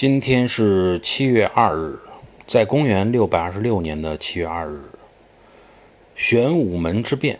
今天是七月二日在公元六百二十六年的七月二日玄武门之变